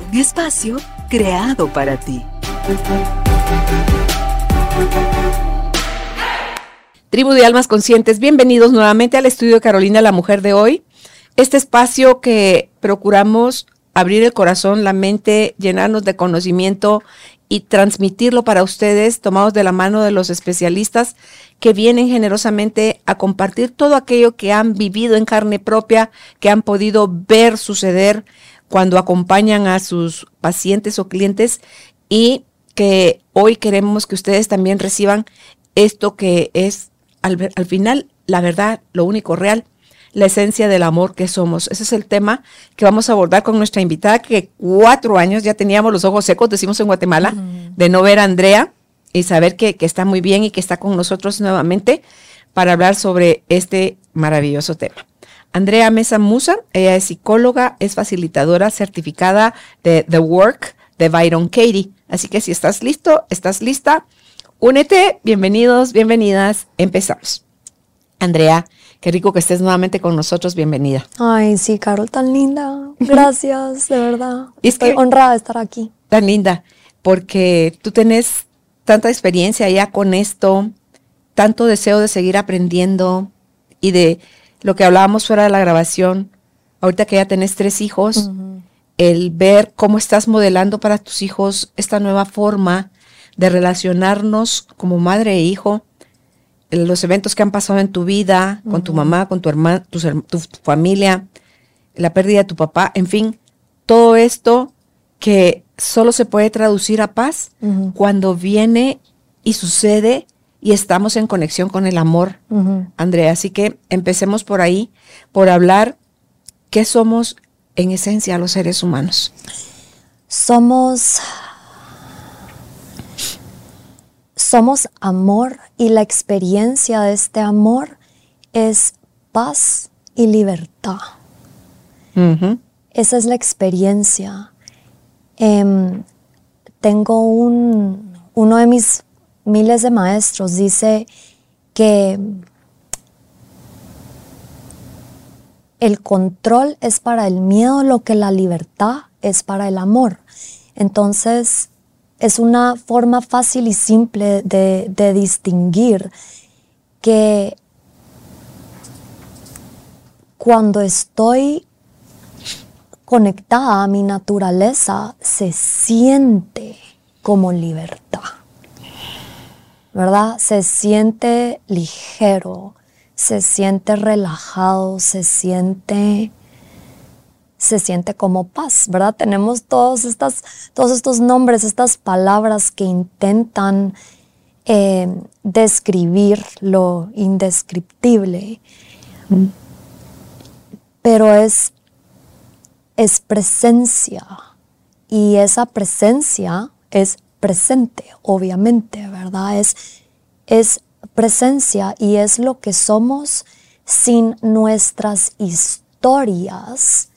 un espacio creado para ti. Tribu de Almas Conscientes, bienvenidos nuevamente al estudio de Carolina, la mujer de hoy. Este espacio que procuramos abrir el corazón, la mente, llenarnos de conocimiento y transmitirlo para ustedes, tomados de la mano de los especialistas que vienen generosamente a compartir todo aquello que han vivido en carne propia, que han podido ver suceder cuando acompañan a sus pacientes o clientes y que hoy queremos que ustedes también reciban esto que es al, al final la verdad, lo único real la esencia del amor que somos. Ese es el tema que vamos a abordar con nuestra invitada, que cuatro años ya teníamos los ojos secos, decimos en Guatemala, de no ver a Andrea y saber que, que, está muy bien y que está con nosotros nuevamente para hablar sobre este maravilloso tema. Andrea Mesa Musa, ella es psicóloga, es facilitadora certificada de The Work de Byron Katie. Así que si estás listo, estás lista, únete, bienvenidos, bienvenidas, empezamos. Andrea, Qué rico que estés nuevamente con nosotros. Bienvenida. Ay, sí, Carol, tan linda. Gracias, de verdad. Estoy honrada de estar aquí. Tan linda, porque tú tienes tanta experiencia ya con esto, tanto deseo de seguir aprendiendo y de lo que hablábamos fuera de la grabación. Ahorita que ya tenés tres hijos, el ver cómo estás modelando para tus hijos esta nueva forma de relacionarnos como madre e hijo los eventos que han pasado en tu vida, con tu mamá, con tu hermana, tu, familia, la pérdida de tu papá, en fin, todo esto que solo se puede traducir a paz cuando viene y sucede y estamos en conexión con el amor, Andrea. Así que empecemos por ahí, por hablar qué somos en esencia los seres humanos. Somos somos amor y la experiencia de este amor es paz y libertad. Esa es la experiencia. Em, tengo un, uno de mis miles de maestros, dice que el control es para el miedo lo que la libertad es para el amor. Entonces, es una forma fácil y simple de, distinguir que cuando estoy conectada a mi naturaleza, se siente como libertad. ¿Verdad? Se siente ligero, se siente relajado, se siente se siente como paz, ¿verdad? Tenemos todos, todos estos nombres, estas palabras que intentan eh, describir lo indescriptible, pero es, es presencia y esa presencia es presente, obviamente, ¿verdad? Es, es presencia y es lo que somos sin nuestras historias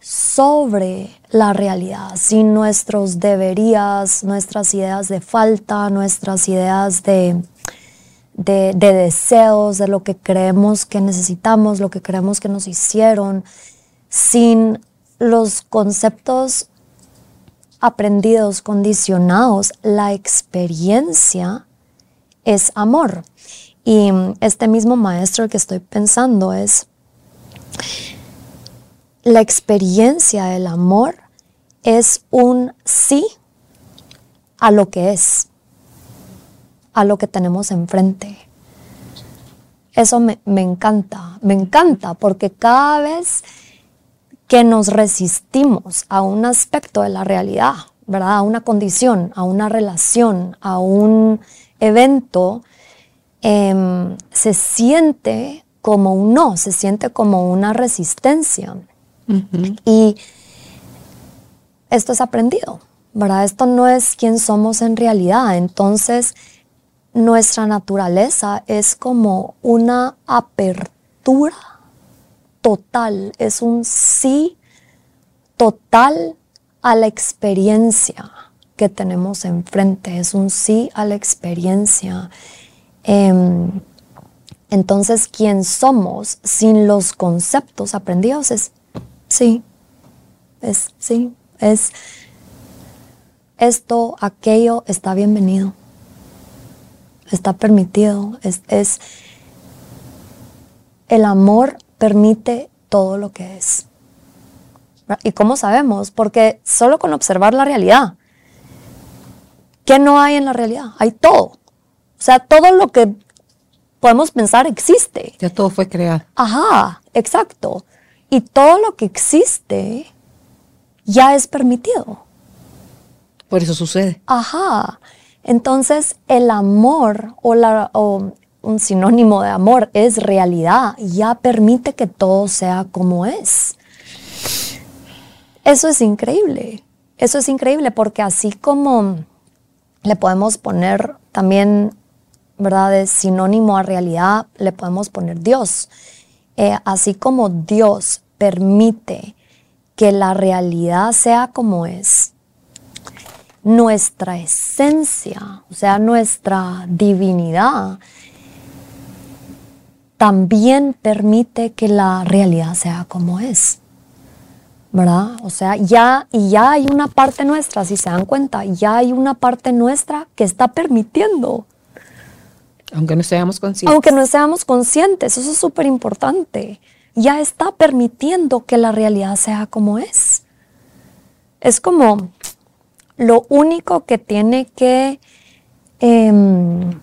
sobre la realidad, sin nuestros deberías, nuestras ideas de falta, nuestras ideas de, de, deseos, de lo que creemos que necesitamos, lo que creemos que nos hicieron, sin los conceptos aprendidos, condicionados, la experiencia es amor. Y este mismo maestro que estoy pensando es la experiencia del amor es un sí a lo que es, a lo que tenemos enfrente. Eso me, encanta, me encanta porque cada vez que nos resistimos a un aspecto de la realidad, ¿verdad? A una condición, a una relación, a un evento, em, se siente como un no, se siente como una resistencia. Y esto es aprendido, ¿verdad? Esto no es quien somos en realidad. Entonces, nuestra naturaleza es como una apertura total, es un sí total a la experiencia que tenemos enfrente, es un sí a la experiencia. Em, entonces, quien somos sin los conceptos aprendidos es sí, es sí, es esto, aquello está bienvenido, está permitido, es, es el amor permite todo lo que es. ¿Y cómo sabemos? Porque solo con observar la realidad, ¿qué no hay en la realidad? Hay todo. O sea, todo lo que podemos pensar existe. Ya todo fue creado. Ajá, exacto. Y todo lo que existe ya es permitido. Por eso sucede. Ajá. Entonces, el amor o, la, o un sinónimo de amor es realidad, ya permite que todo sea como es. Eso es increíble. Eso es increíble porque así como le podemos poner también, ¿verdad? De sinónimo a realidad, le podemos poner Dios. Eh, así como Dios permite que la realidad sea como es, nuestra esencia, o sea, nuestra divinidad, también permite que la realidad sea como es. ¿Verdad? O sea, ya, y ya hay una parte nuestra, si se dan cuenta, ya hay una parte nuestra que está permitiendo. Aunque no seamos conscientes. Aunque no seamos conscientes, eso es súper importante. Ya está permitiendo que la realidad sea como es. Es como lo único que tiene que em,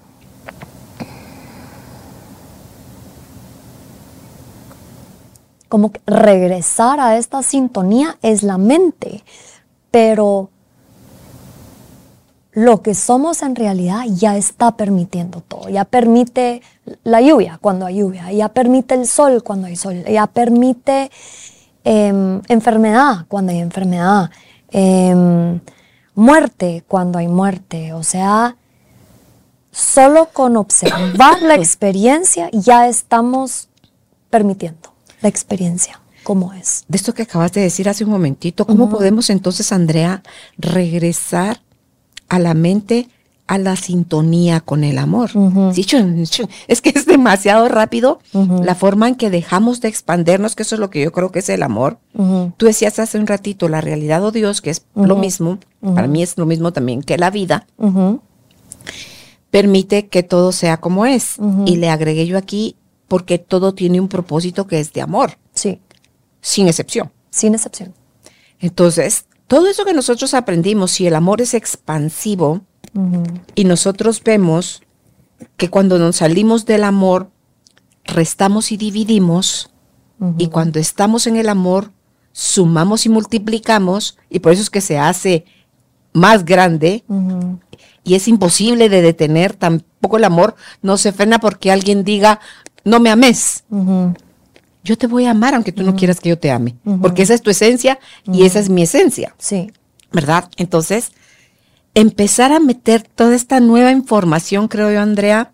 como que regresar a esta sintonía es la mente, pero lo que somos en realidad ya está permitiendo todo, ya permite la lluvia cuando hay lluvia, ya permite el sol cuando hay sol, ya permite em, enfermedad cuando hay enfermedad, em, muerte cuando hay muerte, o sea, solo con observar la experiencia ya estamos permitiendo la experiencia, cómo es. De esto que acabas de decir hace un momentito, ¿cómo podemos entonces, Andrea, regresar a la mente a la sintonía con el amor? es que es demasiado rápido la forma en que dejamos de expandernos, que eso es lo que yo creo que es el amor. Tú decías hace un ratito, la realidad o Dios, que es lo mismo, para mí es lo mismo también que la vida permite que todo sea como es. Y le agregué yo aquí porque todo tiene un propósito que es de amor. Sí. Sin excepción. Sin excepción. Entonces, todo eso que nosotros aprendimos, si el amor es expansivo y nosotros vemos que cuando nos salimos del amor, restamos y dividimos, y cuando estamos en el amor, sumamos y multiplicamos, y por eso es que se hace más grande, y es imposible de detener, tampoco el amor no se frena porque alguien diga, no me ames. Yo te voy a amar aunque tú no quieras que yo te ame, porque esa es tu esencia y esa es mi esencia. Sí. ¿Verdad? Entonces, empezar a meter toda esta nueva información, creo yo, Andrea,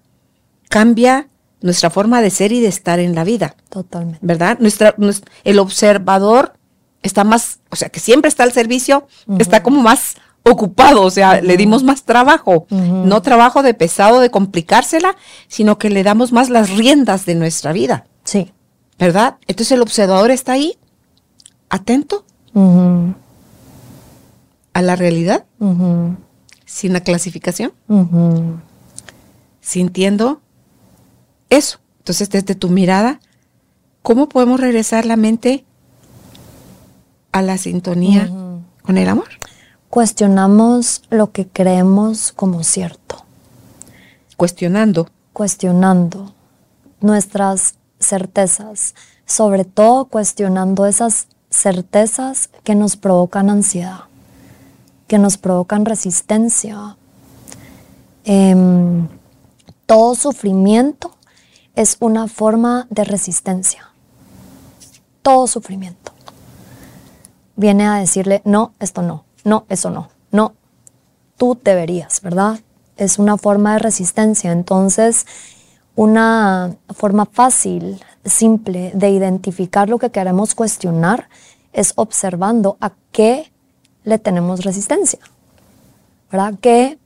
cambia nuestra forma de ser y de estar en la vida. Totalmente. ¿Verdad? Nuestra, el observador está más, o sea, que siempre está al servicio, está como más ocupado, o sea, le dimos más trabajo, no trabajo de pesado, de complicársela, sino que le damos más las riendas de nuestra vida. Sí. ¿Verdad? Entonces el observador está ahí, atento a la realidad, sin la clasificación, sintiendo eso. Entonces, desde tu mirada, ¿cómo podemos regresar la mente a la sintonía con el amor? Cuestionamos lo que creemos como cierto. Cuestionando. Cuestionando nuestras certezas, sobre todo cuestionando esas certezas que nos provocan ansiedad, que nos provocan resistencia. Em, todo sufrimiento es una forma de resistencia. Todo sufrimiento. Viene a decirle, no, esto no no, eso no, no, tú deberías, ¿verdad? Es una forma de resistencia. Entonces, una forma fácil, simple de identificar lo que queremos cuestionar es observando a qué le tenemos resistencia. ¿Verdad? ¿Qué,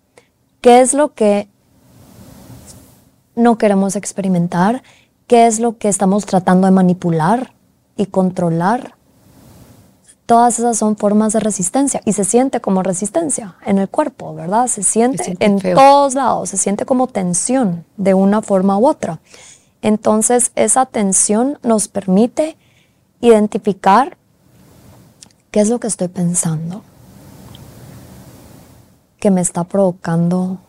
qué es lo que no queremos experimentar? ¿Qué es lo que estamos tratando de manipular y controlar? Todas esas son formas de resistencia y se siente como resistencia en el cuerpo, ¿verdad? Se siente, en todos lados, se siente como tensión de una forma u otra. Entonces, esa tensión nos permite identificar qué es lo que estoy pensando, que me está provocando,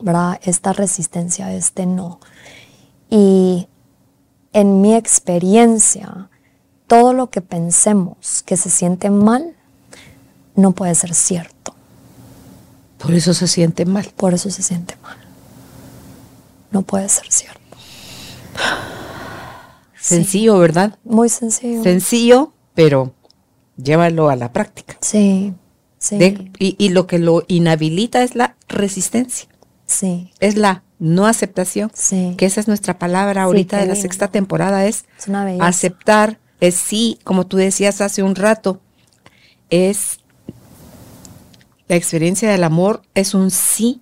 ¿verdad? Esta resistencia, este no. Y en mi experiencia, todo lo que pensemos que se siente mal no puede ser cierto. Por eso se siente mal. Por eso se siente mal. No puede ser cierto. Sencillo, ¿verdad? Muy sencillo. Sencillo, pero llévalo a la práctica. Sí, sí. y, lo que lo inhabilita es la resistencia. Sí. Es la no aceptación. Sí. Que esa es nuestra palabra ahorita de la sexta temporada, es, aceptar, es sí, como tú decías hace un rato, es la experiencia del amor, es un sí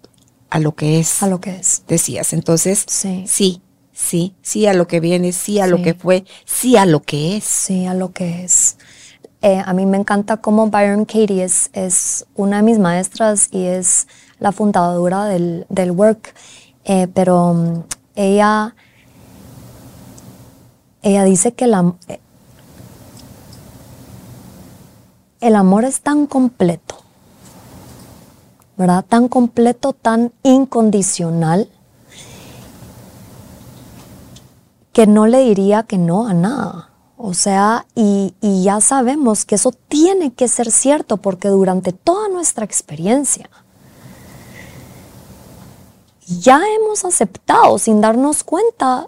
a lo que es. A lo que es. Decías. Entonces, sí, sí, sí, sí a lo que viene, sí a lo que fue, sí a lo que es. Sí a lo que es. Eh, a mí me encanta cómo Byron Katie es, es, una de mis maestras y es la fundadora del, del work, eh, pero um, ella, ella dice que la, eh, el amor es tan completo, ¿verdad? Tan completo, tan incondicional, que no le diría que no a nada. O sea, y, ya sabemos que eso tiene que ser cierto porque durante toda nuestra experiencia ya hemos aceptado sin darnos cuenta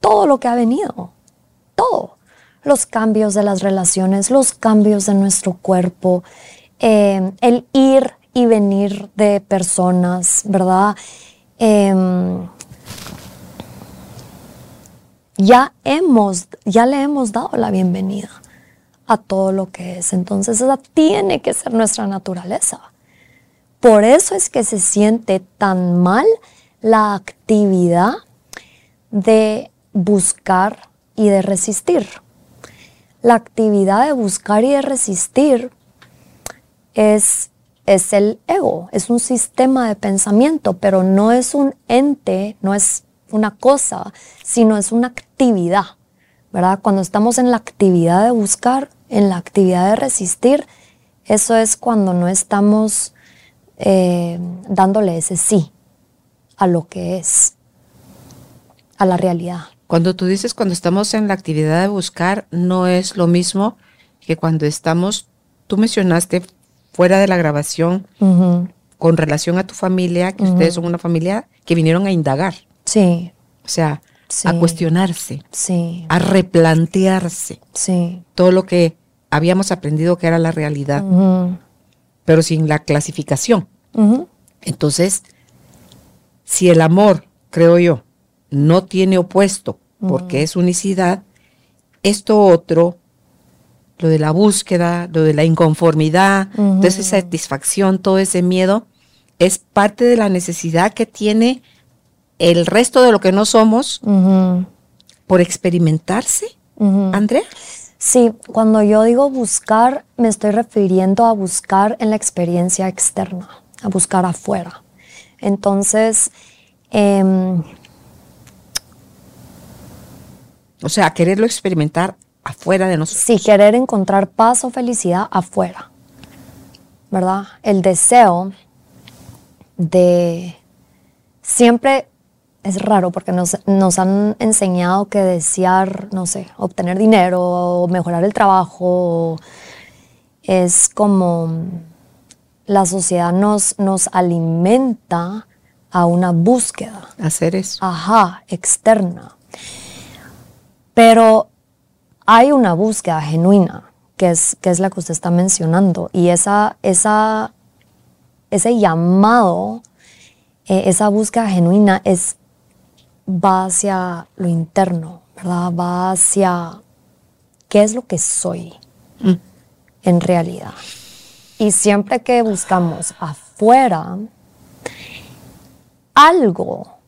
todo lo que ha venido, todo. Los cambios de las relaciones, los cambios de nuestro cuerpo, eh, el ir y venir de personas, ¿verdad? Em, ya hemos, ya le hemos dado la bienvenida a todo lo que es. Entonces esa tiene que ser nuestra naturaleza. Por eso es que se siente tan mal la actividad de buscar y de resistir. La actividad de buscar y de resistir es, es el ego, es un sistema de pensamiento, pero no es un ente, no es una cosa, sino es una actividad, ¿verdad? Cuando estamos en la actividad de buscar, en la actividad de resistir, eso es cuando no estamos eh, dándole ese sí a lo que es, a la realidad. Cuando tú dices cuando estamos en la actividad de buscar, no es lo mismo que cuando estamos, tú mencionaste fuera de la grabación, con relación a tu familia, que ustedes son una familia que vinieron a indagar. Sí. O sea, a cuestionarse. Sí. A replantearse. Sí. Todo lo que habíamos aprendido que era la realidad. Pero sin la clasificación. Entonces, si el amor, creo yo, no tiene opuesto porque es unicidad, esto otro, lo de la búsqueda, lo de la inconformidad, toda esa satisfacción, todo ese miedo, es parte de la necesidad que tiene el resto de lo que no somos por experimentarse, Andrea. Sí, cuando yo digo buscar, me estoy refiriendo a buscar en la experiencia externa, a buscar afuera. Entonces, em, o sea, quererlo experimentar afuera de nosotros. Sí, querer encontrar paz o felicidad afuera, ¿verdad? El deseo de siempre es raro porque nos, nos, han enseñado que desear, no sé, obtener dinero o mejorar el trabajo es como la sociedad nos, nos alimenta a una búsqueda. Hacer eso. Ajá, externa. Pero hay una búsqueda genuina que es, que es la que usted está mencionando. Y esa, esa, ese llamado, eh, esa búsqueda genuina es, va hacia lo interno, ¿verdad? Va hacia qué es lo que soy mm. en realidad. Y siempre que buscamos afuera, algo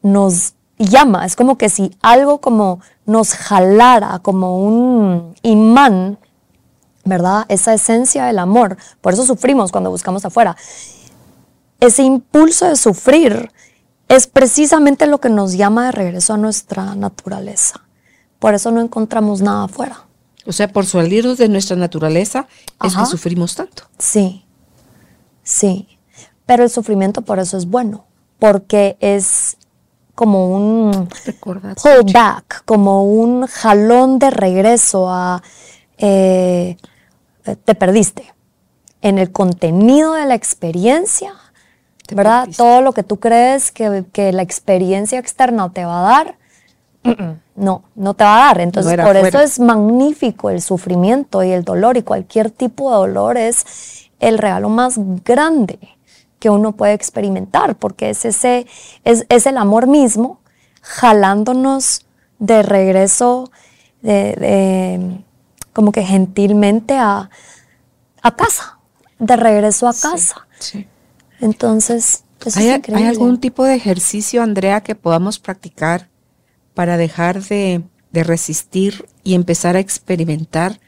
nos llama, es como que si algo como nos jalara como un imán, ¿verdad? Esa esencia del amor, por eso sufrimos cuando buscamos afuera. Ese impulso de sufrir es precisamente lo que nos llama de regreso a nuestra naturaleza. Por eso no encontramos nada afuera. O sea, por salirnos de nuestra naturaleza es que sufrimos tanto. Sí, sí. Pero el sufrimiento por eso es bueno, porque es como un pullback, como un jalón de regreso a eh, te perdiste. En el contenido de la experiencia, ¿verdad? Todo lo que tú crees que, que, la experiencia externa te va a dar, no, no te va a dar. Entonces, por eso es magnífico el sufrimiento y el dolor y cualquier tipo de dolor es el regalo más grande que uno puede experimentar, porque es, ese, es, es el amor mismo jalándonos de regreso, de, como que gentilmente a, a, casa, de regreso a casa. Sí, Entonces, ¿Hay, ¿Hay algún tipo de ejercicio, Andrea, que podamos practicar para dejar de, de resistir y empezar a experimentar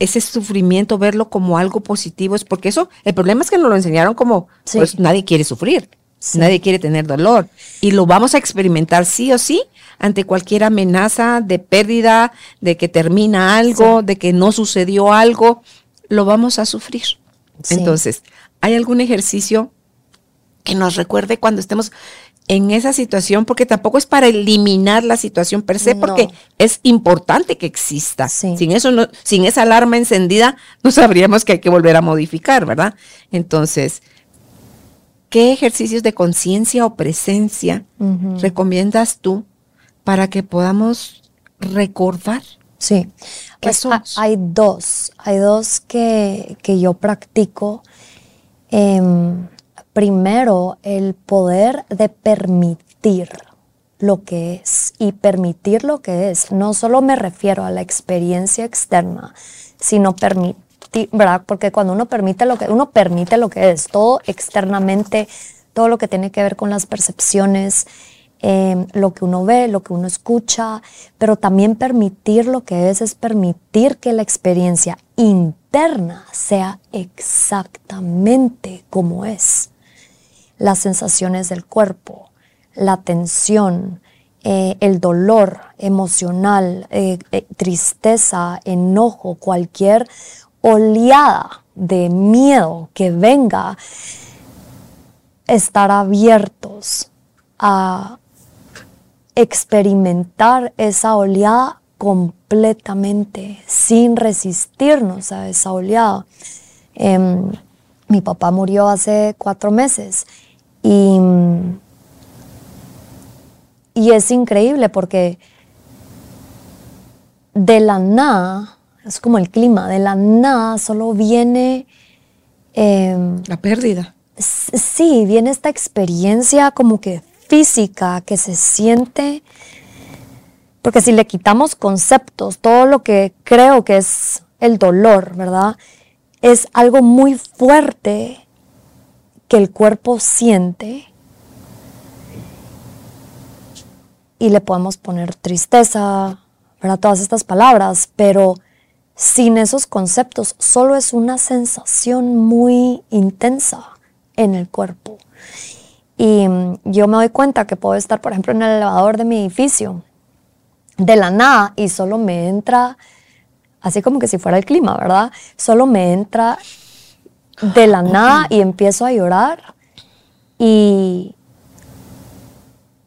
ese sufrimiento, verlo como algo positivo, es porque eso, el problema es que nos lo enseñaron como, pues nadie quiere sufrir, nadie quiere tener dolor, y lo vamos a experimentar sí o sí ante cualquier amenaza de pérdida, de que termina algo, de que no sucedió algo, lo vamos a sufrir. Entonces, ¿hay algún ejercicio que nos recuerde cuando estemos en esa situación, porque tampoco es para eliminar la situación per se, porque es importante que exista. Sin eso, no, sin esa alarma encendida, no sabríamos que hay que volver a modificar, ¿verdad? Entonces, ¿qué ejercicios de conciencia o presencia recomiendas tú para que podamos recordar? Sí, pues hay dos, hay dos que, que yo practico. Em, primero el poder de permitir lo que es y permitir lo que es. No solo me refiero a la experiencia externa, sino permitir, ¿verdad? Porque cuando uno permite lo que uno permite lo que es, todo externamente, todo lo que tiene que ver con las percepciones, em, lo que uno ve, lo que uno escucha, pero también permitir lo que es es permitir que la experiencia interna sea exactamente como es las sensaciones del cuerpo, la tensión, eh, el dolor emocional, eh, eh, tristeza, enojo, cualquier oleada de miedo que venga, estar abiertos a experimentar esa oleada completamente, sin resistirnos a esa oleada. Em, mi papá murió hace cuatro meses y, y es increíble porque de la nada, es como el clima, de la nada solo viene... Em, la pérdida. Sí, viene esta experiencia como que física que se siente, porque si le quitamos conceptos, todo lo que creo que es el dolor, ¿verdad? Es algo muy fuerte que el cuerpo siente y le podemos poner tristeza, ¿verdad? Todas estas palabras, pero sin esos conceptos solo es una sensación muy intensa en el cuerpo. Y mm, yo me doy cuenta que puedo estar, por ejemplo, en el elevador de mi edificio, de la nada, y solo me entra, así como que si fuera el clima, ¿verdad? Solo me entra de la nada y empiezo a llorar y,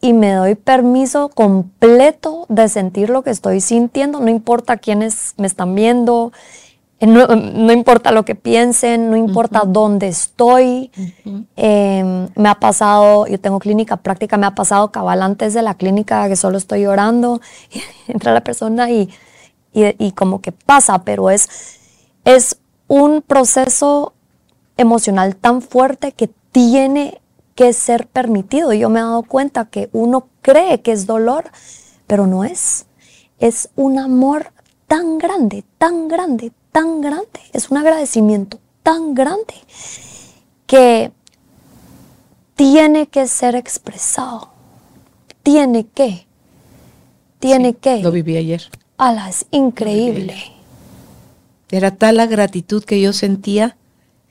y me doy permiso completo de sentir lo que estoy sintiendo, no importa quiénes me están viendo, eh, no, importa lo que piensen, no importa dónde estoy. Em, me ha pasado, yo tengo clínica práctica, me ha pasado cabal antes de la clínica que solo estoy llorando, y entra la persona y y, como que pasa, pero es, es un proceso emocional tan fuerte que tiene que ser permitido. Yo me he dado cuenta que uno cree que es dolor, pero no es. Es un amor tan grande, tan grande, tan grande. Es un agradecimiento tan grande que tiene que ser expresado. Tiene que. Tiene que. Lo viví ayer. Ala, es increíble. Era tal la gratitud que yo sentía.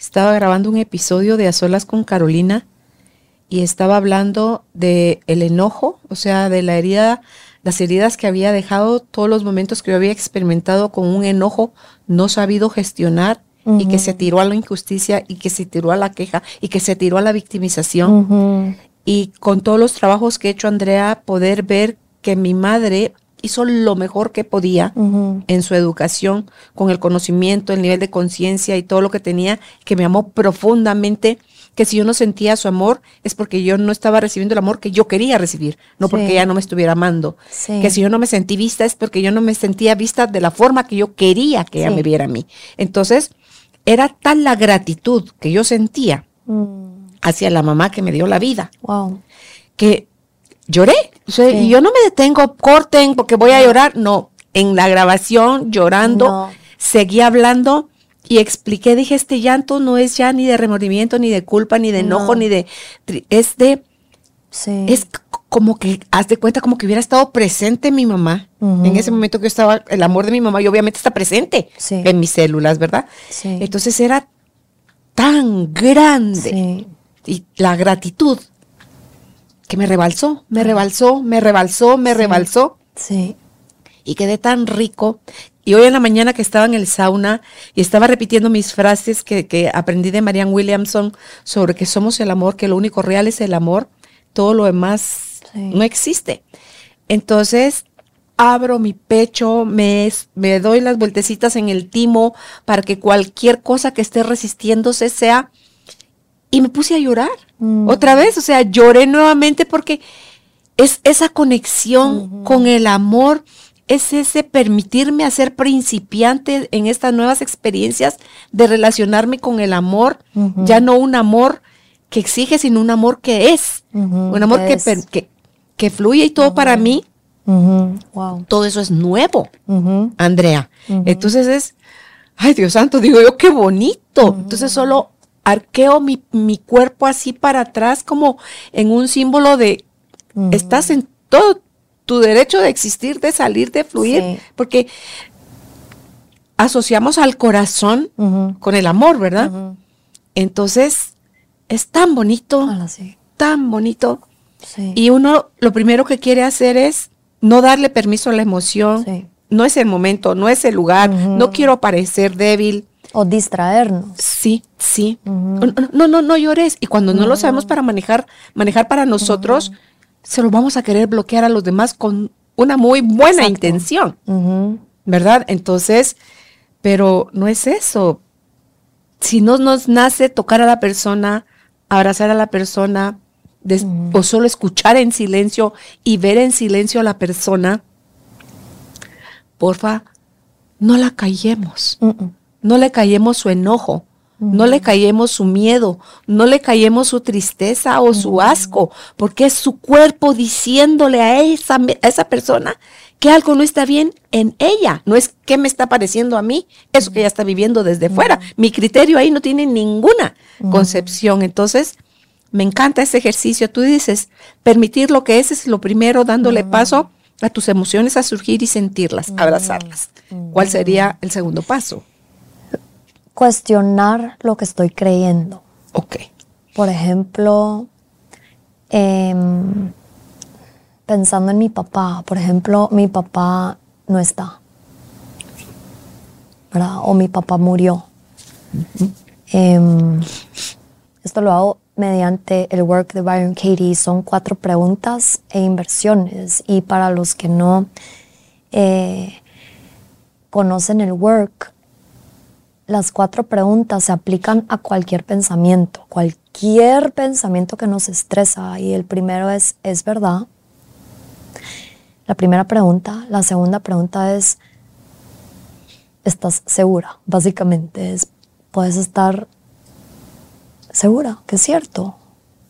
Estaba grabando un episodio de A Solas con Carolina y estaba hablando de el enojo, o sea, de la herida, las heridas que había dejado, todos los momentos que yo había experimentado con un enojo no sabido gestionar y que se tiró a la injusticia y que se tiró a la queja y que se tiró a la victimización. Y con todos los trabajos que ha hecho Andrea, poder ver que mi madre hizo lo mejor que podía en su educación, con el conocimiento, el nivel de conciencia y todo lo que tenía, que me amó profundamente que si yo no sentía su amor es porque yo no estaba recibiendo el amor que yo quería recibir, no porque ella no me estuviera amando. Que si yo no me sentí vista es porque yo no me sentía vista de la forma que yo quería que ella me viera a mí. Entonces, era tal la gratitud que yo sentía mm. hacia la mamá que me dio la vida, que lloré. Y yo no me detengo, corten porque voy a llorar. No, en la grabación, llorando, seguía hablando y expliqué, dije, este llanto no es ya ni de remordimiento, ni de culpa, ni de enojo, ni de... Es de... Sí. Es como que, haz de cuenta, como que hubiera estado presente mi mamá. En ese momento que yo estaba, el amor de mi mamá, y obviamente está presente en mis células, ¿verdad? Sí. Entonces era tan grande. Y la gratitud que me rebalsó, me rebalsó, me rebalsó, me rebalsó. Sí. Y quedé tan rico y hoy en la mañana que estaba en el sauna y estaba repitiendo mis frases que, aprendí de Marianne Williamson sobre que somos el amor, que lo único real es el amor, todo lo demás no existe. Entonces, abro mi pecho, me, me doy las vueltecitas en el timo para que cualquier cosa que esté resistiéndose sea... Y me puse a llorar mm. otra vez, o sea, lloré nuevamente porque es esa conexión con el amor es ese permitirme hacer principiante en estas nuevas experiencias de relacionarme con el amor, ya no un amor que exige, sino un amor que es, un amor que, que, fluye y todo para mí. Todo eso es nuevo, Andrea. Entonces es, ay Dios santo, digo yo, qué bonito. Entonces solo arqueo mi, mi, cuerpo así para atrás como en un símbolo de, estás en todo tu derecho de existir, de salir, de fluir, porque asociamos al corazón con el amor, ¿verdad? Entonces, es tan bonito, tan bonito. Y uno lo primero que quiere hacer es no darle permiso a la emoción. No es el momento, no es el lugar, no quiero parecer débil. O distraernos. Sí, sí. No, no, no, llores. Y cuando no lo sabemos para manejar, manejar para nosotros, se lo vamos a querer bloquear a los demás con una muy buena intención, ¿verdad? Entonces, pero no es eso. Si no nos nace tocar a la persona, abrazar a la persona, o solo escuchar en silencio y ver en silencio a la persona, porfa, no la callemos, no le callemos su enojo, no le callemos su miedo, no le callemos su tristeza o su asco, porque es su cuerpo diciéndole a esa, a esa persona que algo no está bien en ella. No es qué me está pareciendo a mí, eso que ella está viviendo desde fuera. Mi criterio ahí no tiene ninguna concepción. Entonces, me encanta ese ejercicio. Tú dices, permitir lo que es es lo primero, dándole paso a tus emociones a surgir y sentirlas, abrazarlas. ¿Cuál sería el segundo paso? Cuestionar lo que estoy creyendo. Ok. Por ejemplo, em, pensando en mi papá, por ejemplo, mi papá no está, ¿verdad? O mi papá murió. Em, esto lo hago mediante el work de Byron Katie. Son cuatro preguntas e inversiones. Y para los que no eh, conocen el work, las cuatro preguntas se aplican a cualquier pensamiento, cualquier pensamiento que nos estresa. Y el primero es, ¿es verdad? La primera pregunta. La segunda pregunta es, estás segura, básicamente. Es, puedes estar segura que es cierto.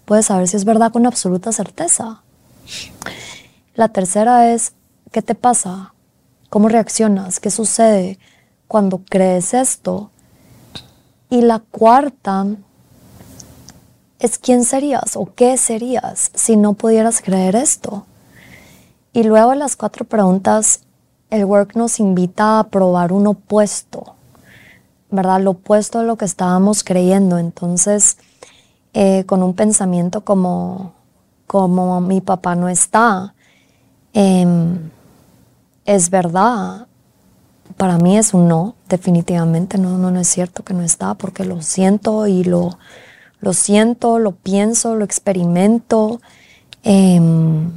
Puedes saber si es verdad con absoluta certeza. La tercera es, ¿qué te pasa? ¿Cómo reaccionas? ¿Qué sucede cuando crees esto? Y la cuarta es quién serías o qué serías si no pudieras creer esto. Y luego las cuatro preguntas, el work nos invita a probar un opuesto, ¿verdad? Lo opuesto a lo que estábamos creyendo. Entonces, eh, con un pensamiento como, como mi papá no está, em, es verdad. Para mí es un no, definitivamente no, no, no es cierto que no está, porque lo siento y lo, lo siento, lo pienso, lo experimento, em,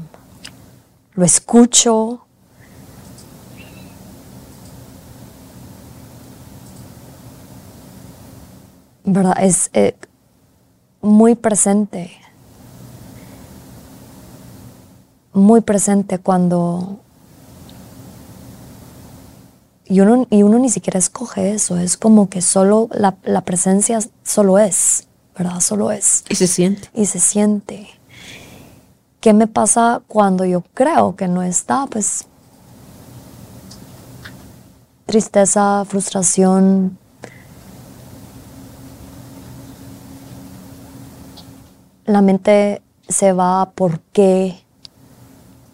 lo escucho. ¿Verdad? Es eh, muy presente. Muy presente cuando... Y uno, y uno ni siquiera escoge eso, es como que solo la, la presencia solo es. ¿verdad? Solo es. Y se siente. Y se siente. ¿Qué me pasa cuando yo creo que no está? Pues tristeza, frustración. La mente se va a por qué,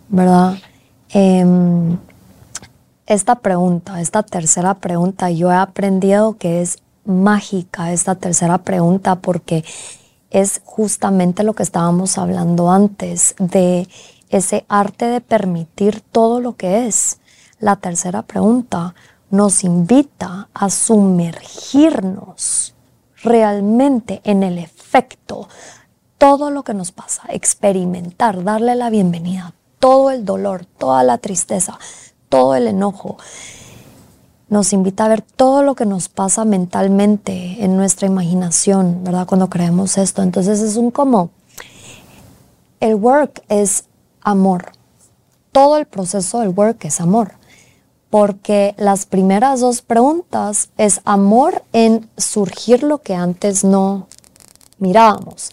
¿verdad? Em, esta pregunta, esta tercera pregunta, yo he aprendido que es mágica esta tercera pregunta porque es justamente lo que estábamos hablando antes de ese arte de permitir todo lo que es. La tercera pregunta nos invita a sumergirnos realmente en el efecto, todo lo que nos pasa, experimentar, darle la bienvenida, todo el dolor, toda la tristeza, todo el enojo, nos invita a ver todo lo que nos pasa mentalmente en nuestra imaginación, ¿verdad? Cuando creemos esto. Entonces es un como, el work es amor. Todo el proceso del work es amor. Porque las primeras dos preguntas es amor en surgir lo que antes no mirábamos.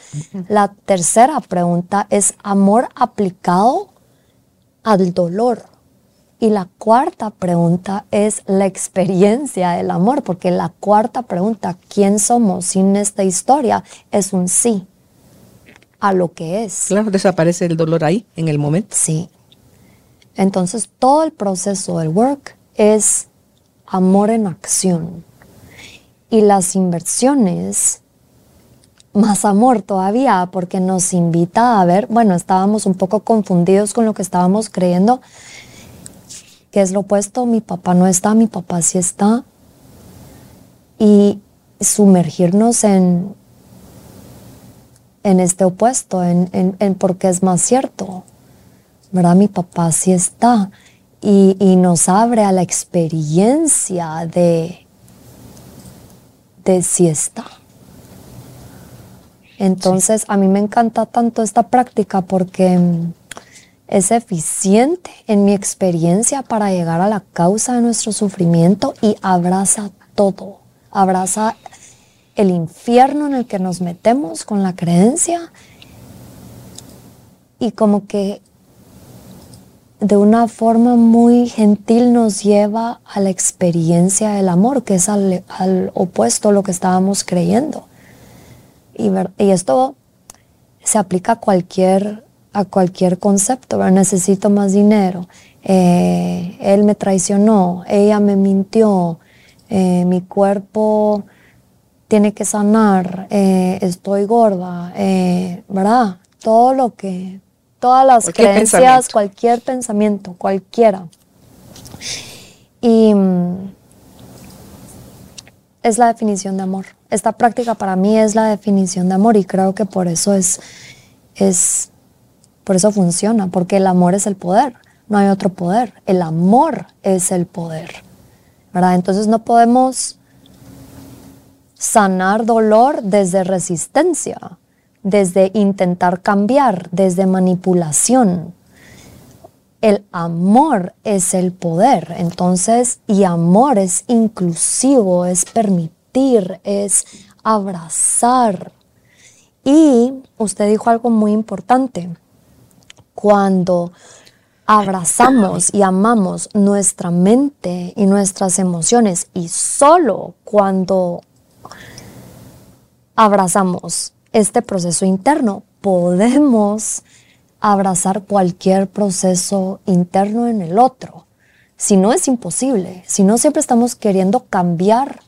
La tercera pregunta es amor aplicado al dolor y la cuarta pregunta es la experiencia del amor, porque la cuarta pregunta, ¿quién somos sin esta historia? Es un sí a lo que es. Claro, desaparece el dolor ahí, en el momento. Sí. Entonces, todo el proceso del work es amor en acción. Y las inversiones, más amor todavía, porque nos invita a ver, bueno, estábamos un poco confundidos con lo que estábamos creyendo, que es lo opuesto, mi papá no está, mi papá sí está. Y sumergirnos en, en este opuesto, en, en, por qué es más cierto. ¿Verdad? Mi papá sí está. Y, y nos abre a la experiencia de, de si está. Entonces, a mí me encanta tanto esta práctica porque es eficiente en mi experiencia para llegar a la causa de nuestro sufrimiento y abraza todo. Abraza el infierno en el que nos metemos con la creencia y como que de una forma muy gentil nos lleva a la experiencia del amor, que es al, opuesto a lo que estábamos creyendo. Y, y esto se aplica a cualquier a cualquier concepto, necesito más dinero, eh, él me traicionó, ella me mintió, eh, mi cuerpo tiene que sanar, eh, estoy gorda, ¿verdad? Todo lo que, todas las creencias, cualquier pensamiento, cualquiera. Y mm, es la definición de amor. Esta práctica para mí es la definición de amor y creo que por eso es, es por eso funciona, porque el amor es el poder, no hay otro poder. El amor es el poder. ¿verdad? Entonces no podemos sanar dolor desde resistencia, desde intentar cambiar, desde manipulación. el amor es el poder. Entonces, y amor es inclusivo, es permitir, es abrazar. Y usted dijo algo muy importante. Cuando abrazamos y amamos nuestra mente y nuestras emociones y solo cuando abrazamos este proceso interno podemos abrazar cualquier proceso interno en el otro. Si no es imposible, si no siempre estamos queriendo cambiar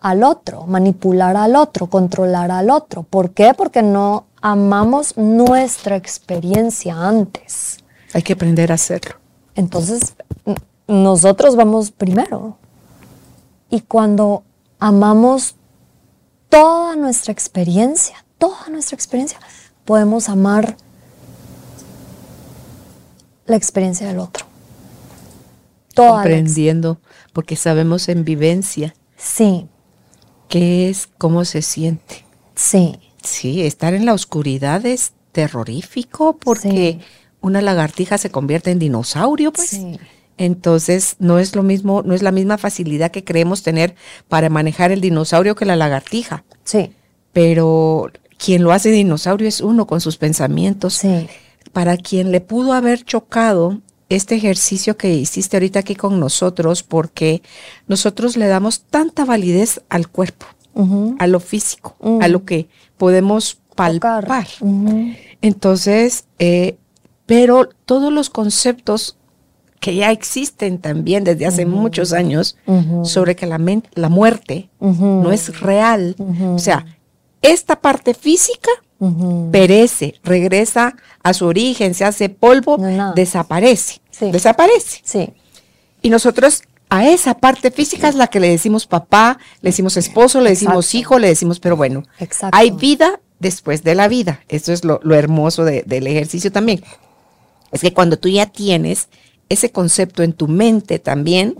al otro, manipular al otro, controlar al otro. ¿Por qué? Porque no amamos nuestra experiencia antes. Hay que aprender a hacerlo. Entonces, nosotros vamos primero. Y cuando amamos toda nuestra experiencia, toda nuestra experiencia, podemos amar la experiencia del otro. Toda Comprendiendo, porque sabemos en vivencia. Sí. ¿Qué es? ¿Cómo se siente? Sí. Sí, estar en la oscuridad es terrorífico porque una lagartija se convierte en dinosaurio, pues. Sí. Entonces, no es lo mismo, no es la misma facilidad que creemos tener para manejar el dinosaurio que la lagartija. Sí. Pero quien lo hace dinosaurio es uno con sus pensamientos. Sí para quien le pudo haber chocado este ejercicio que hiciste ahorita aquí con nosotros, porque nosotros le damos tanta validez al cuerpo, a lo físico, a lo que podemos palpar. Entonces, eh, pero todos los conceptos que ya existen también desde hace muchos años sobre que la, la muerte no es real, o sea, esta parte física perece, regresa a su origen, se hace polvo, desaparece. Desaparece. Sí. Y nosotros a esa parte física es la que le decimos papá, le decimos esposo, le decimos hijo, le decimos, pero bueno, hay vida después de la vida. Esto es lo, hermoso del ejercicio también. Es que cuando tú ya tienes ese concepto en tu mente también,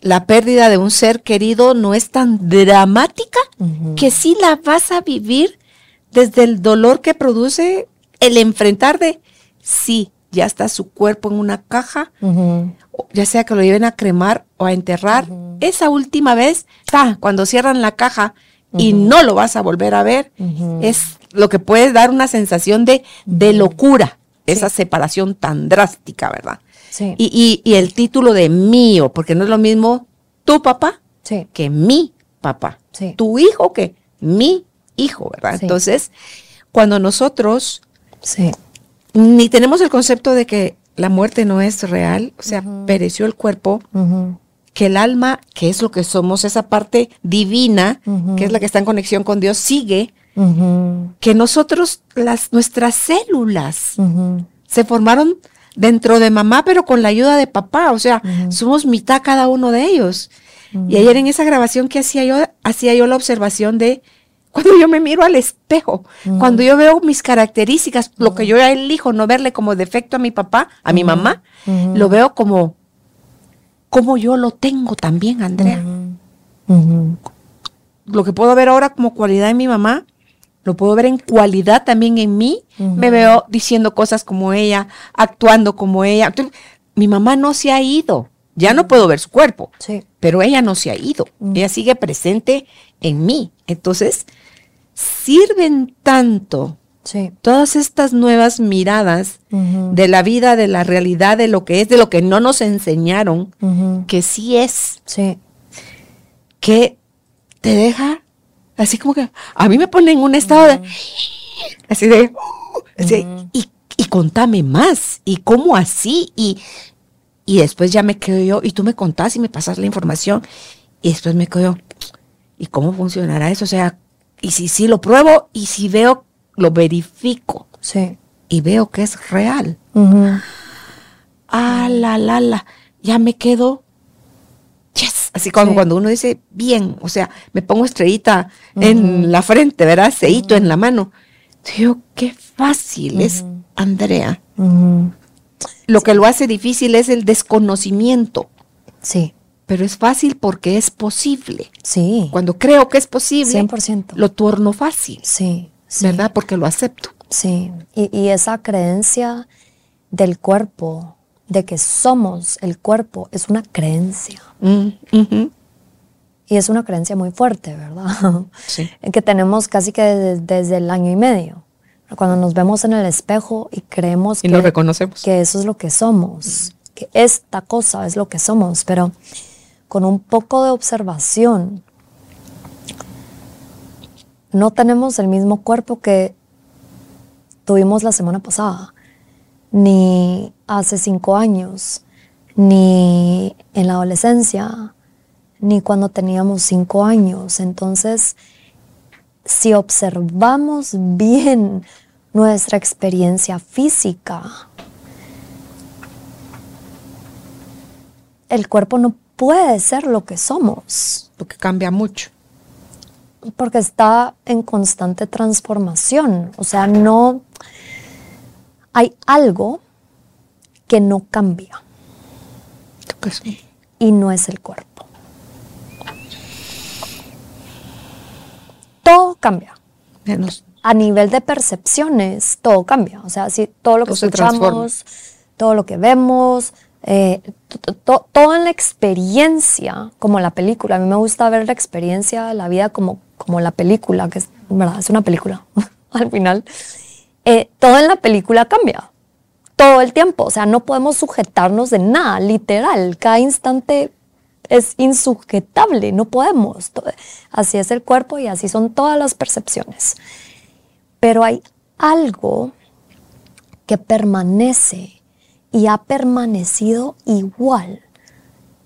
la pérdida de un ser querido no es tan dramática que sí la vas a vivir desde el dolor que produce el enfrentar de, sí, ya está su cuerpo en una caja, ya sea que lo lleven a cremar o a enterrar, esa última vez, cuando cierran la caja y no lo vas a volver a ver, es lo que puede dar una sensación de, de locura, esa separación tan drástica, ¿verdad? Sí. Y, y, el título de mío, porque no es lo mismo tu papá que mi papá, tu hijo que mi hijo, ¿verdad? Entonces, cuando nosotros ni tenemos el concepto de que la muerte no es real, o sea, pereció el cuerpo, que el alma, que es lo que somos, esa parte divina, que es la que está en conexión con Dios, sigue, que nosotros, las, nuestras células, se formaron dentro de mamá, pero con la ayuda de papá, o sea, somos mitad cada uno de ellos. Y ayer en esa grabación que hacía yo, hacía yo la observación de cuando yo me miro al espejo, cuando yo veo mis características, lo que yo elijo no verle como defecto a mi papá, a mi mamá, lo veo como, como yo lo tengo también, Andrea. Lo que puedo ver ahora como cualidad en mi mamá, lo puedo ver en cualidad también en mí. Me veo diciendo cosas como ella, actuando como ella. mi mamá no se ha ido. Ya no puedo ver su cuerpo, pero ella no se ha ido. Ella sigue presente en mí. Entonces, sirven tanto todas estas nuevas miradas de la vida, de la realidad, de lo que es, de lo que no nos enseñaron, que sí es, que te deja así como que a mí me pone en un estado de así de y, y contame más y cómo así y, y después ya me quedo yo y tú me contás y me pasas la información y después me quedo y cómo funcionará eso o sea y si sí lo pruebo y si veo, lo verifico. Sí. Y veo que es real. Ah, la, la, la. Ya me quedo. Yes. Así como cuando uno dice, bien, o sea, me pongo estrellita en la frente, ¿verdad? Seito en la mano. Digo, qué fácil es, Andrea. Lo que lo hace difícil es el desconocimiento. Sí pero es fácil porque es posible. Sí. Cuando creo que es posible, 100%. lo torno fácil. Sí, ¿Verdad? Porque lo acepto. Sí. Y, esa creencia del cuerpo, de que somos el cuerpo, es una creencia. Mm. Y es una creencia muy fuerte, ¿verdad? Sí. que tenemos casi que desde, desde el año y medio. Cuando nos vemos en el espejo y creemos Y que, reconocemos. que eso es lo que somos, que esta cosa es lo que somos, pero con un poco de observación, no tenemos el mismo cuerpo que tuvimos la semana pasada, ni hace cinco años, ni en la adolescencia, ni cuando teníamos cinco años. Entonces, si observamos bien nuestra experiencia física, el cuerpo no puede ser lo que somos Porque cambia mucho. porque está en constante transformación. O sea, no hay algo que no cambia y no es el cuerpo. Todo cambia. menos. A nivel de percepciones, todo cambia. O sea, si todo lo que Todo escuchamos, todo lo que vemos, eh, to- to- toda la experiencia, como la película. A mí me gusta ver la experiencia la vida como, como la película, que es, ¿verdad? es una película al final. Eh, todo en la película cambia. Todo el tiempo. O sea, no podemos sujetarnos de nada, literal. Cada instante es insujetable, no podemos. Así es el cuerpo y así son todas las percepciones. Pero hay algo que permanece y ha permanecido igual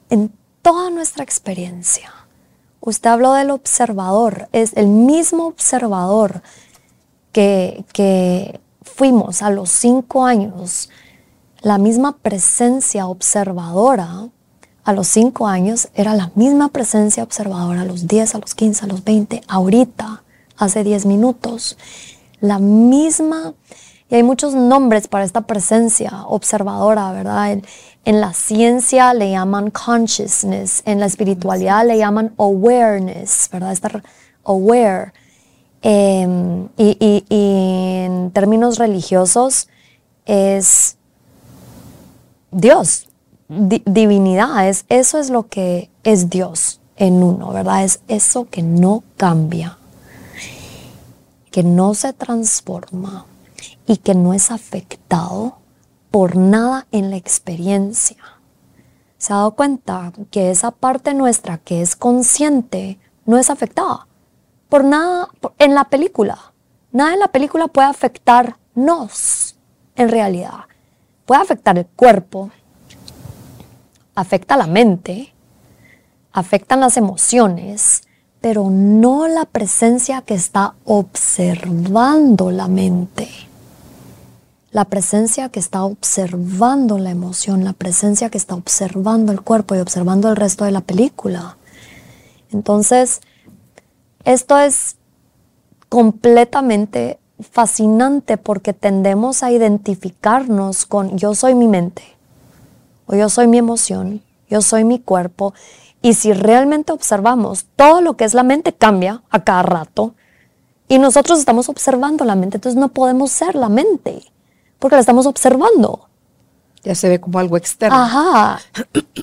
en toda nuestra experiencia. Usted habló del observador, es el mismo observador que, que fuimos a los cinco años, la misma presencia observadora a los cinco años era la misma presencia observadora a los 10, a los 15, a los 20, ahorita, hace 10 minutos. La misma, y hay muchos nombres para esta presencia observadora, ¿verdad? En, en la ciencia le llaman consciousness, en la espiritualidad le llaman awareness, ¿verdad? Estar aware. Eh, y, y- en términos religiosos es Dios, di- divinidad, es, eso es lo que es Dios en uno, ¿verdad? Es eso que no cambia, que no se transforma y que no es afectado por nada en la experiencia. ¿Se ha dado cuenta que esa parte nuestra que es consciente no es afectada? Por nada en la película. Nada en la película puede afectarnos en realidad. Puede afectar el cuerpo, afecta la mente, afectan las emociones, pero no la presencia que está observando la mente. La presencia que está observando la emoción, la presencia que está observando el cuerpo y observando el resto de la película. Entonces, esto es completamente fascinante porque tendemos a identificarnos con yo soy mi mente o yo soy mi emoción, yo soy mi cuerpo. Y si realmente observamos, todo lo que es la mente cambia a cada rato y nosotros estamos observando la mente, entonces no podemos ser la mente porque la estamos observando. Ya se ve como algo externo. Ajá.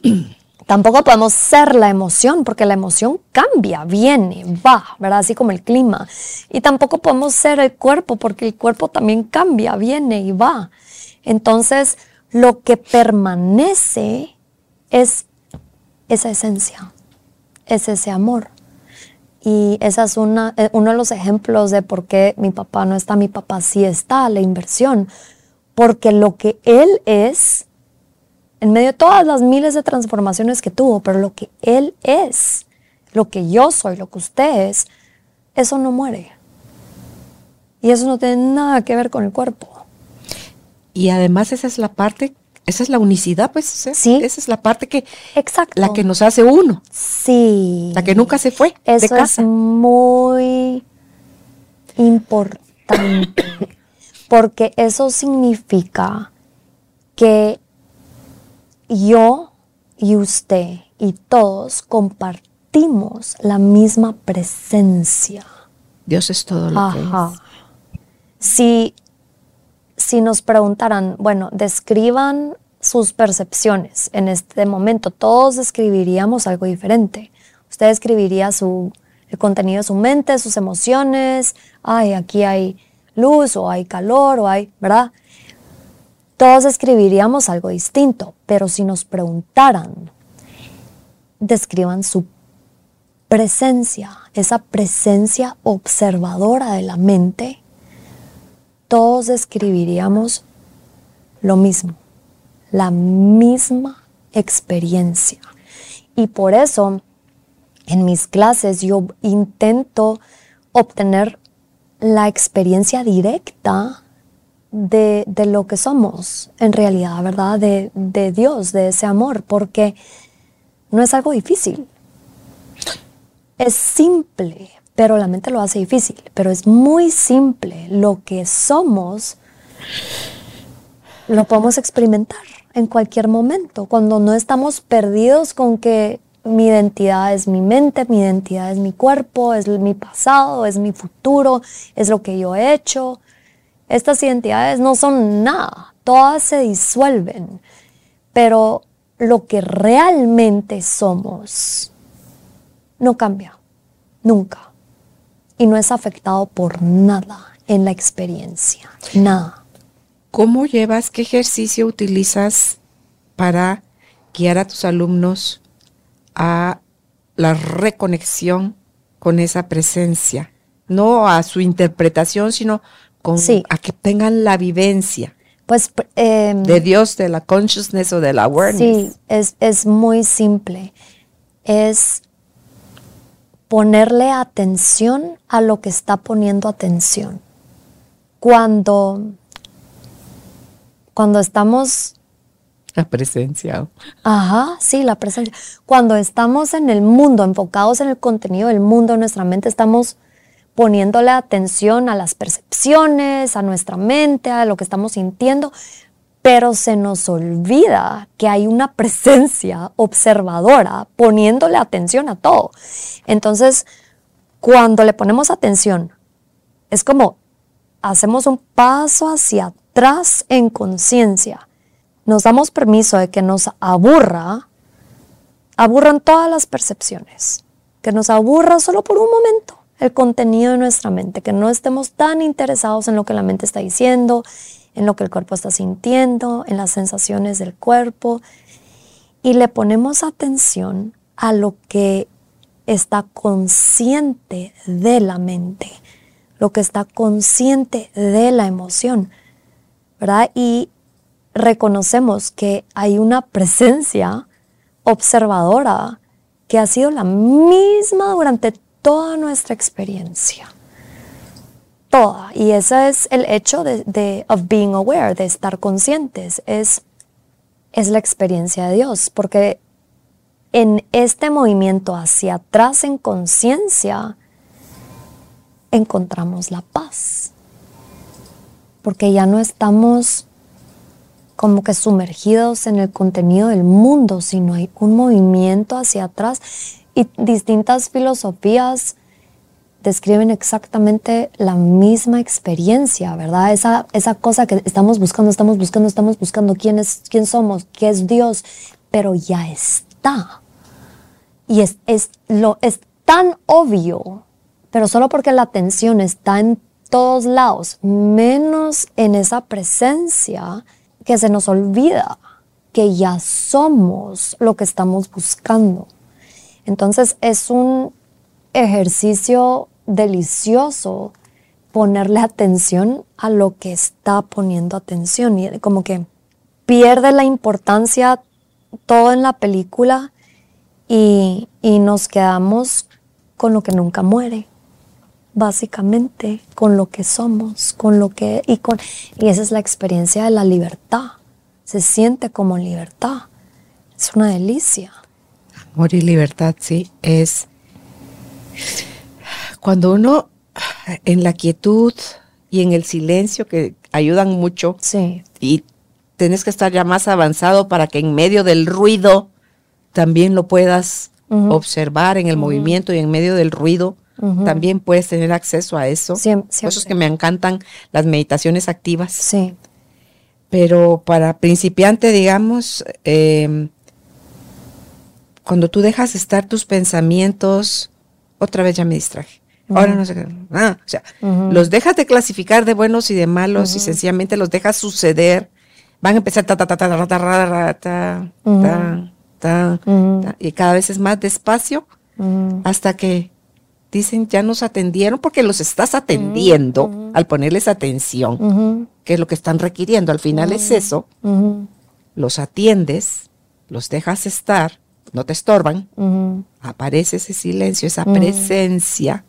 Tampoco podemos ser la emoción, porque la emoción cambia, viene, va, ¿verdad? Así como el clima. Y tampoco podemos ser el cuerpo, porque el cuerpo también cambia, viene y va. Entonces, lo que permanece es esa esencia, es ese amor. Y ese es una, eh, uno de los ejemplos de por qué mi papá no está, mi papá sí está, la inversión. Porque lo que él es, en medio de todas las miles de transformaciones que tuvo, pero lo que él es, lo que yo soy, lo que usted es, eso no muere. Y eso no tiene nada que ver con el cuerpo. Y además esa es la parte, esa es la unicidad, pues. Sí. Esa es la parte que, Exacto. la que nos hace uno, Sí. la que nunca se fue de Eso es muy importante, porque eso significa que yo y usted y todos compartimos la misma presencia. Dios es todo lo que Ajá. es. Si, si nos preguntaran, bueno, describan sus percepciones en este momento, todos describiríamos algo diferente. Usted escribiría su, el contenido de su mente, sus emociones, ay, aquí hay luz o hay calor o hay, ¿verdad? Todos escribiríamos algo distinto, pero si nos preguntaran, describan su presencia, esa presencia observadora de la mente, todos describiríamos lo mismo, la misma experiencia. Y por eso en mis clases yo intento obtener la experiencia directa de, lo que somos en realidad, ¿verdad? De, de Dios, de ese amor, porque no es algo difícil. Es simple, pero la mente lo hace difícil, pero es muy simple. Lo que somos lo podemos experimentar en cualquier momento, cuando no estamos perdidos con que mi identidad es mi mente, mi identidad es mi cuerpo, es mi pasado, es mi futuro, es lo que yo he hecho. Estas identidades no son nada, todas se disuelven, pero lo que realmente somos no cambia, nunca, y no es afectado por nada en la experiencia, nada. ¿Cómo llevas, qué ejercicio utilizas para guiar a tus alumnos a la reconexión con esa presencia, no a su interpretación, sino con, a que tengan la vivencia. Pues, em, de Dios, de la consciousness o de la awareness. Sí, es, es muy simple. Es ponerle atención a lo que está poniendo atención. Cuando, cuando estamos la presencia. Ajá, sí, la presencia. Cuando estamos en el mundo, enfocados en el contenido del mundo, nuestra mente estamos poniéndole atención a las percepciones, a nuestra mente, a lo que estamos sintiendo, pero se nos olvida que hay una presencia observadora poniéndole atención a todo. Entonces, cuando le ponemos atención, es como hacemos un paso hacia atrás en conciencia nos damos permiso de que nos aburra, aburran todas las percepciones, que nos aburra solo por un momento el contenido de nuestra mente, que no estemos tan interesados en lo que la mente está diciendo, en lo que el cuerpo está sintiendo, en las sensaciones del cuerpo, y le ponemos atención a lo que está consciente de la mente, lo que está consciente de la emoción, ¿verdad? Y reconocemos que hay una presencia observadora que ha sido la misma durante toda nuestra experiencia. Toda. Y ese es el hecho de, of being aware, de estar conscientes. Es, es la experiencia de Dios. Porque en este movimiento hacia atrás en conciencia, encontramos la paz. Porque ya no estamos como que sumergidos en el contenido del mundo, sino hay un movimiento hacia atrás y distintas filosofías describen exactamente la misma experiencia, ¿verdad? Esa, esa cosa que estamos buscando, estamos buscando, estamos buscando quién, es, quién somos, qué es Dios, pero ya está. Y es, es, lo, es tan obvio, pero solo porque la atención está en todos lados, menos en esa presencia, que se nos olvida que ya somos lo que estamos buscando. Entonces es un ejercicio delicioso ponerle atención a lo que está poniendo atención y como que pierde la importancia todo en la película y, y nos quedamos con lo que nunca muere básicamente con lo que somos, con lo que y con y esa es la experiencia de la libertad. Se siente como libertad. Es una delicia. Amor y libertad, sí, es cuando uno en la quietud y en el silencio que ayudan mucho. Sí. Y tienes que estar ya más avanzado para que en medio del ruido también lo puedas observar en el movimiento y en medio del ruido también puedes tener acceso a eso. Siempre, Por eso es que me encantan las meditaciones activas. Sí. Pero para principiante, digamos, eh, cuando tú dejas estar tus pensamientos, otra vez ya me distraje. Ahora no sé qué. Ah, o sea, los dejas de clasificar de buenos y de malos y sencillamente los dejas suceder. Van a empezar ta ta ta ta ta ta ta ta ta ta ta y cada vez es más despacio hasta que dicen ya nos atendieron porque los estás atendiendo al ponerles atención, que es lo que están requiriendo. Al final es eso. Los atiendes, los dejas estar, no te estorban, aparece ese silencio, esa presencia,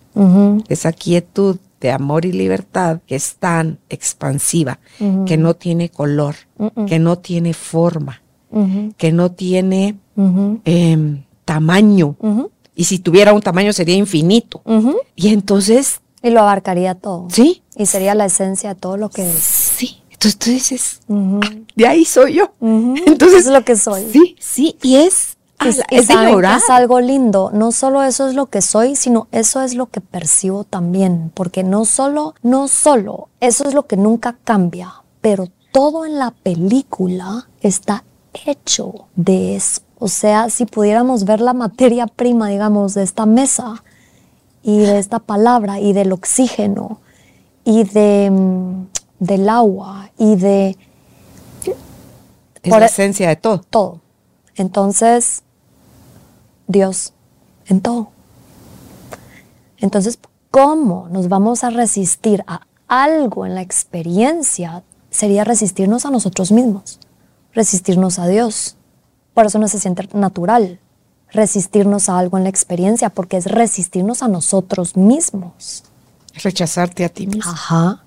esa quietud de amor y libertad que es tan expansiva, que no tiene color, que no tiene forma, que no tiene em, tamaño. Y si tuviera un tamaño sería infinito. Y entonces... Y lo abarcaría todo. Sí. Y sería la esencia de todo lo que es. Sí. Entonces tú dices, ah, de ahí soy yo. Entonces... es lo que soy. Sí, sí. Y es es, es, es, algo lindo. No solo eso es lo que soy, sino eso es lo que percibo también. Porque no solo, no solo, eso es lo que nunca cambia, pero todo en la película está hecho de eso. O sea, si pudiéramos ver la materia prima, digamos, de esta mesa y de esta palabra y del oxígeno y de, mm, del agua y de... Es la esencia de todo. Todo. Entonces, Dios en todo. Entonces, ¿cómo nos vamos a resistir a algo en la experiencia? Sería resistirnos a nosotros mismos, resistirnos a Dios. Por eso no se siente natural resistirnos a algo en la experiencia, porque es resistirnos a nosotros mismos. Rechazarte a ti mismo. Ajá.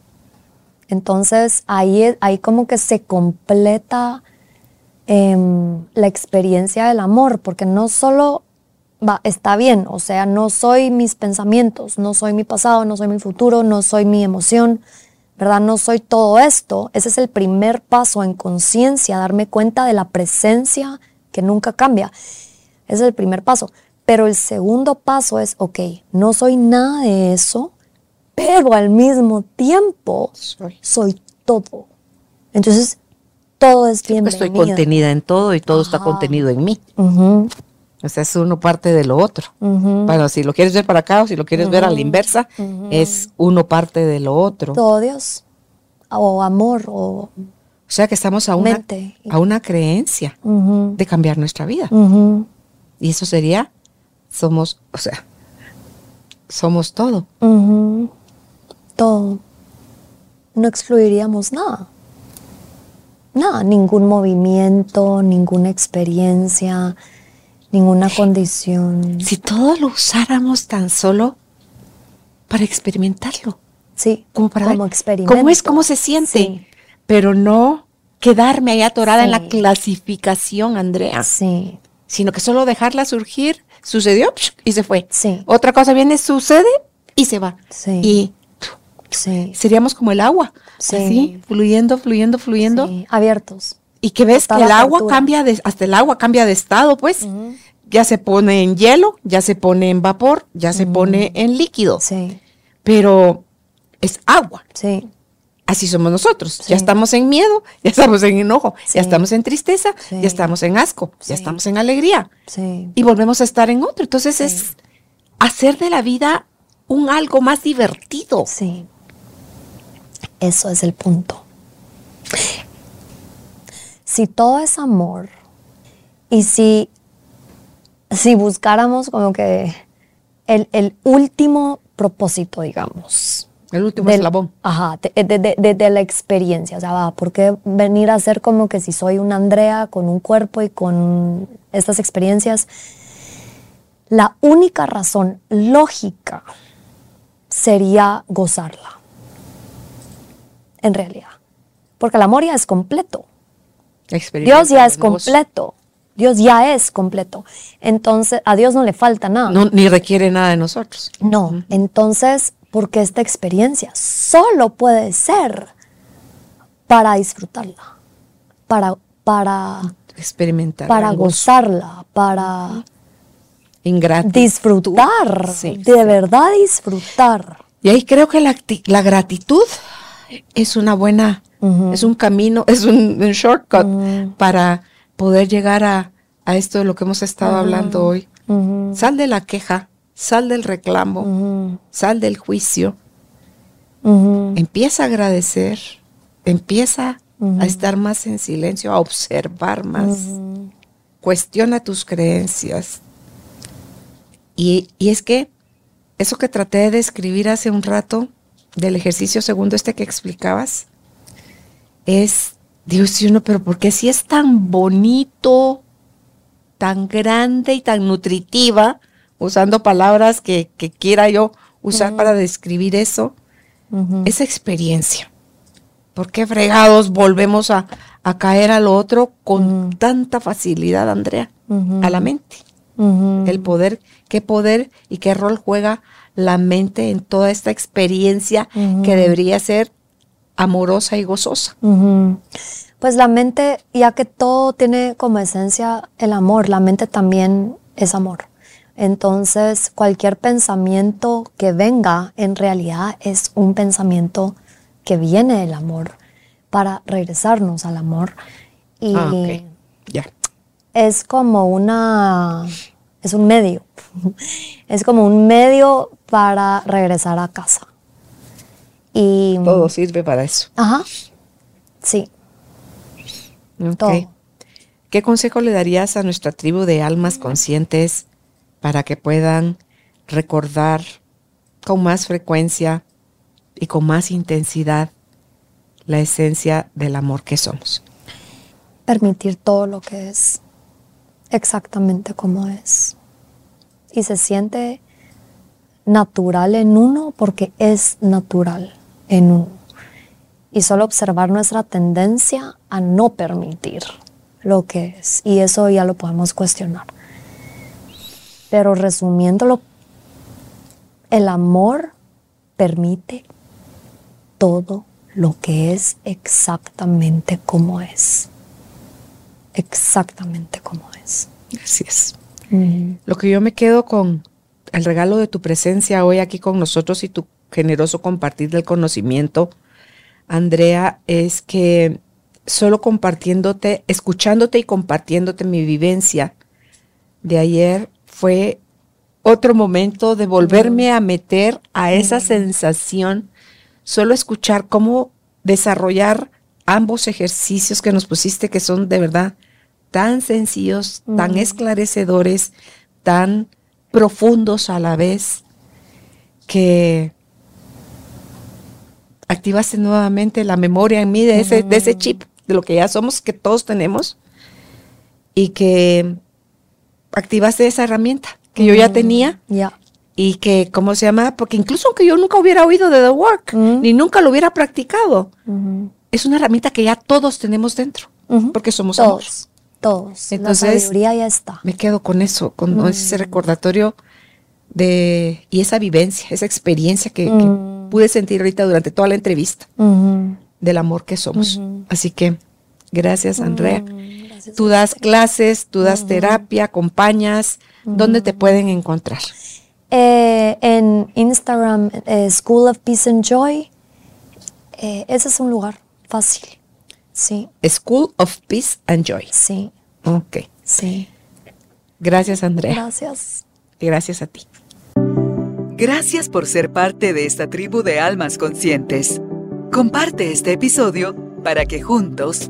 Entonces ahí, ahí como que se completa em, la experiencia del amor, porque no solo va, está bien, o sea, no soy mis pensamientos, no soy mi pasado, no soy mi futuro, no soy mi emoción, ¿verdad? No soy todo esto. Ese es el primer paso en conciencia, darme cuenta de la presencia que nunca cambia. Ese es el primer paso. Pero el segundo paso es, ok, no soy nada de eso, pero al mismo tiempo soy, todo. Entonces, todo es bienvenido. Estoy contenida en todo y todo está contenido en mí. O sea, es uno parte de lo otro. Bueno, si lo quieres ver para acá o si lo quieres ver a la inversa, es uno parte de lo otro. Todo Dios. O amor, o. O sea que estamos a una, a una creencia de cambiar nuestra vida. Y eso sería, somos, o sea, somos todo. Todo. No excluiríamos nada. Nada, ningún movimiento, ninguna experiencia, ninguna condición. Si todo lo usáramos tan solo para experimentarlo. Sí, como para como experimento. ¿Cómo es? ¿Cómo se siente? Pero no quedarme ahí atorada en la clasificación, Andrea. Sí. Sino que solo dejarla surgir, sucedió y se fue. Sí. Otra cosa viene, sucede y se va. Sí. Y sí. seríamos como el agua. Sí. Así, fluyendo, fluyendo, fluyendo. Sí. Abiertos. Y que ves que el agua cambia de, hasta el agua cambia de estado, pues. Ya se pone en hielo, ya se pone en vapor, ya se pone en líquido. Sí. Pero es agua. Sí. Así somos nosotros. Ya estamos en miedo, ya estamos en enojo, ya estamos en tristeza, ya estamos en asco, ya estamos en alegría. Y volvemos a estar en otro. Entonces es hacer de la vida un algo más divertido. Sí. Eso es el punto si todo es amor y si, si buscáramos como que el, último propósito, digamos. El último eslabón. Ajá, de, la experiencia. O sea, va, ¿por qué venir a ser como que si soy una Andrea con un cuerpo y con estas experiencias? La única razón lógica sería gozarla. En realidad. Porque el amor ya es completo. Dios ya es completo. Dios ya es completo. Entonces, a Dios no le falta nada. No, ni requiere nada de nosotros. No. Entonces, porque esta experiencia solo puede ser para disfrutarla, para, para experimentar, para gozarla, para disfrutar, de verdad disfrutar. Y ahí creo que la, la gratitud es una buena Es un camino, es un, shortcut para poder llegar a, esto de lo que hemos estado hablando hoy. Sal de la queja, sal del reclamo, sal del juicio. Empieza a agradecer, empieza a estar más en silencio, a observar más. Cuestiona tus creencias. Y, y es que eso que traté de describir hace un rato del ejercicio segundo este que explicabas, es, Dios uno, pero ¿por qué si es tan bonito, tan grande y tan nutritiva, usando palabras que, quiera yo usar para describir eso, esa experiencia? ¿Por qué fregados volvemos a, caer al otro con tanta facilidad, Andrea? A la mente. El poder, qué poder y qué rol juega la mente en toda esta experiencia que debería ser amorosa y gozosa. Pues la mente, ya que todo tiene como esencia el amor, la mente también es amor. Entonces, cualquier pensamiento que venga en realidad es un pensamiento que viene del amor para regresarnos al amor. Y ah, es como una, es un medio, es como un medio para regresar a casa. Y, Todo sirve para eso. Ajá. Sí. Todo. ¿Qué consejo le darías a nuestra tribu de almas conscientes para que puedan recordar con más frecuencia y con más intensidad la esencia del amor que somos? Permitir todo lo que es exactamente como es. Y se siente natural en uno porque es natural en uno. Y solo observar nuestra tendencia a no permitir lo que es. Y eso ya lo podemos cuestionar. Pero resumiéndolo, el amor permite todo lo que es exactamente como es. Exactamente como es. Así es. Lo que yo me quedo con el regalo de tu presencia hoy aquí con nosotros y tu generoso compartir del conocimiento, Andrea, es que solo compartiéndote, escuchándote y compartiéndote mi vivencia de ayer fue otro momento de volverme a meter a esa sensación, solo escuchar cómo desarrollar ambos ejercicios que nos pusiste, que son de verdad tan sencillos, tan esclarecedores, tan profundos a la vez, que activaste nuevamente la memoria en mí de ese, de ese chip, de lo que ya somos, que todos tenemos, y que activaste esa herramienta que yo ya tenía. Y que, ¿cómo se llama? Porque incluso aunque yo nunca hubiera oído de The Work, ni nunca lo hubiera practicado, es una herramienta que ya todos tenemos dentro, porque somos todos. Todos. Entonces, la ya está. Me quedo con eso, con ese recordatorio de, y esa vivencia, esa experiencia que pude sentir ahorita durante toda la entrevista del amor que somos. Así que gracias, Andrea. Tú das clases, tú das terapia, acompañas. ¿Dónde te pueden encontrar? Eh, en Instagram, eh, School of Peace and Joy. Eh, ese es un lugar fácil. Sí. School of Peace and Joy. Sí. Ok. Sí. Gracias, Andrea. Gracias. Y gracias a ti. Gracias por ser parte de esta tribu de almas conscientes. Comparte este episodio para que juntos